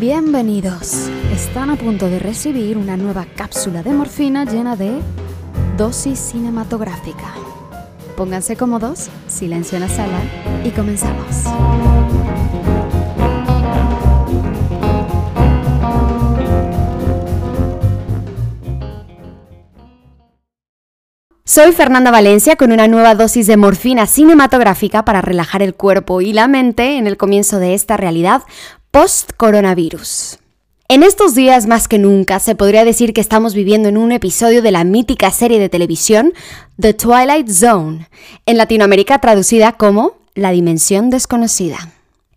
Bienvenidos. Están a punto de recibir una nueva cápsula de morfina llena de dosis cinematográfica. Pónganse cómodos, silencio en la sala y comenzamos. Soy Fernanda Valencia con una nueva dosis de morfina cinematográfica para relajar el cuerpo y la mente en el comienzo de esta realidad post-coronavirus. En estos días más que nunca se podría decir que estamos viviendo en un episodio de la mítica serie de televisión The Twilight Zone, en Latinoamérica traducida como La Dimensión Desconocida.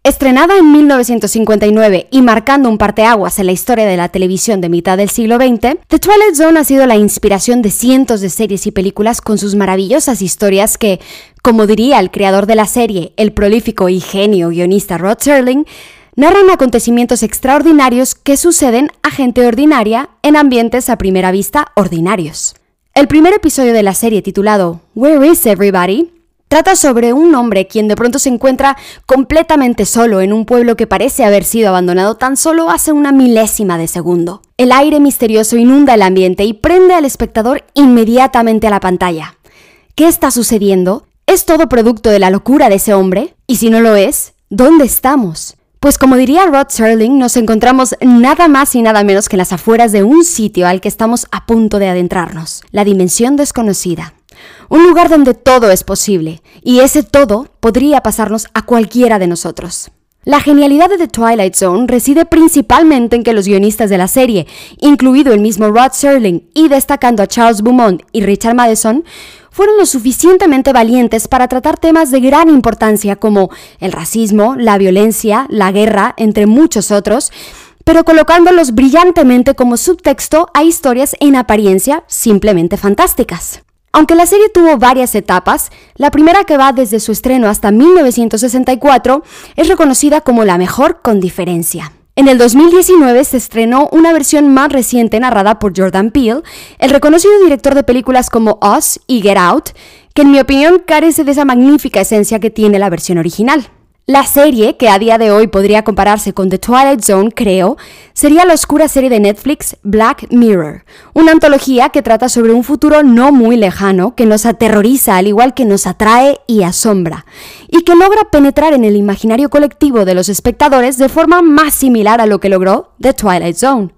Estrenada en 1959 y marcando un parteaguas en la historia de la televisión de mitad del siglo XX, The Twilight Zone ha sido la inspiración de cientos de series y películas con sus maravillosas historias que, como diría el creador de la serie, el prolífico y genio guionista Rod Serling, narran acontecimientos extraordinarios que suceden a gente ordinaria en ambientes a primera vista ordinarios. El primer episodio de la serie titulado Where is Everybody Trata sobre un hombre quien de pronto se encuentra completamente solo en un pueblo que parece haber sido abandonado tan solo hace una milésima de segundo. El aire misterioso inunda el ambiente y prende al espectador inmediatamente a la pantalla. ¿Qué está sucediendo? ¿Es todo producto de la locura de ese hombre? Y si no lo es, ¿dónde estamos? Pues como diría Rod Serling, nos encontramos nada más y nada menos que en las afueras de un sitio al que estamos a punto de adentrarnos, la dimensión desconocida. Un lugar donde todo es posible, y ese todo podría pasarnos a cualquiera de nosotros. La genialidad de The Twilight Zone reside principalmente en que los guionistas de la serie, incluido el mismo Rod Serling y destacando a Charles Beaumont y Richard Madison, fueron lo suficientemente valientes para tratar temas de gran importancia como el racismo, la violencia, la guerra, entre muchos otros, pero colocándolos brillantemente como subtexto a historias en apariencia simplemente fantásticas. Aunque la serie tuvo varias etapas, la primera que va desde su estreno hasta 1964 es reconocida como la mejor con diferencia. En el 2019 se estrenó una versión más reciente narrada por Jordan Peele, el reconocido director de películas como Us y Get Out, que en mi opinión carece de esa magnífica esencia que tiene la versión original. La serie, que a día de hoy podría compararse con The Twilight Zone, creo, sería la oscura serie de Netflix Black Mirror, una antología que trata sobre un futuro no muy lejano que nos aterroriza al igual que nos atrae y asombra, y que logra penetrar en el imaginario colectivo de los espectadores de forma más similar a lo que logró The Twilight Zone.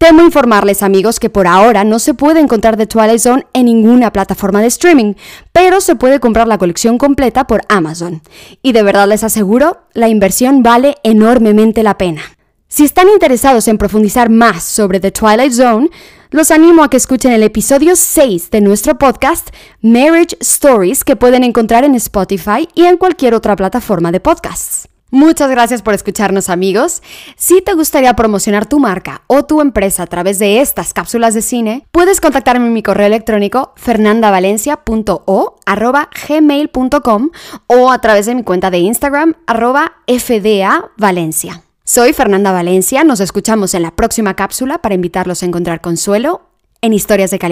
Temo informarles amigos que por ahora no se puede encontrar The Twilight Zone en ninguna plataforma de streaming, pero se puede comprar la colección completa por Amazon. Y de verdad les aseguro, la inversión vale enormemente la pena. Si están interesados en profundizar más sobre The Twilight Zone, los animo a que escuchen el episodio 6 de nuestro podcast Marriage Stories que pueden encontrar en Spotify y en cualquier otra plataforma de podcasts. Muchas gracias por escucharnos amigos. Si te gustaría promocionar tu marca o tu empresa a través de estas cápsulas de cine, puedes contactarme en mi correo electrónico fernandavalencia.o@gmail.com o a través de mi cuenta de Instagram arroba fdavalencia. Soy Fernanda Valencia, nos escuchamos en la próxima cápsula para invitarlos a encontrar consuelo en historias de calidad.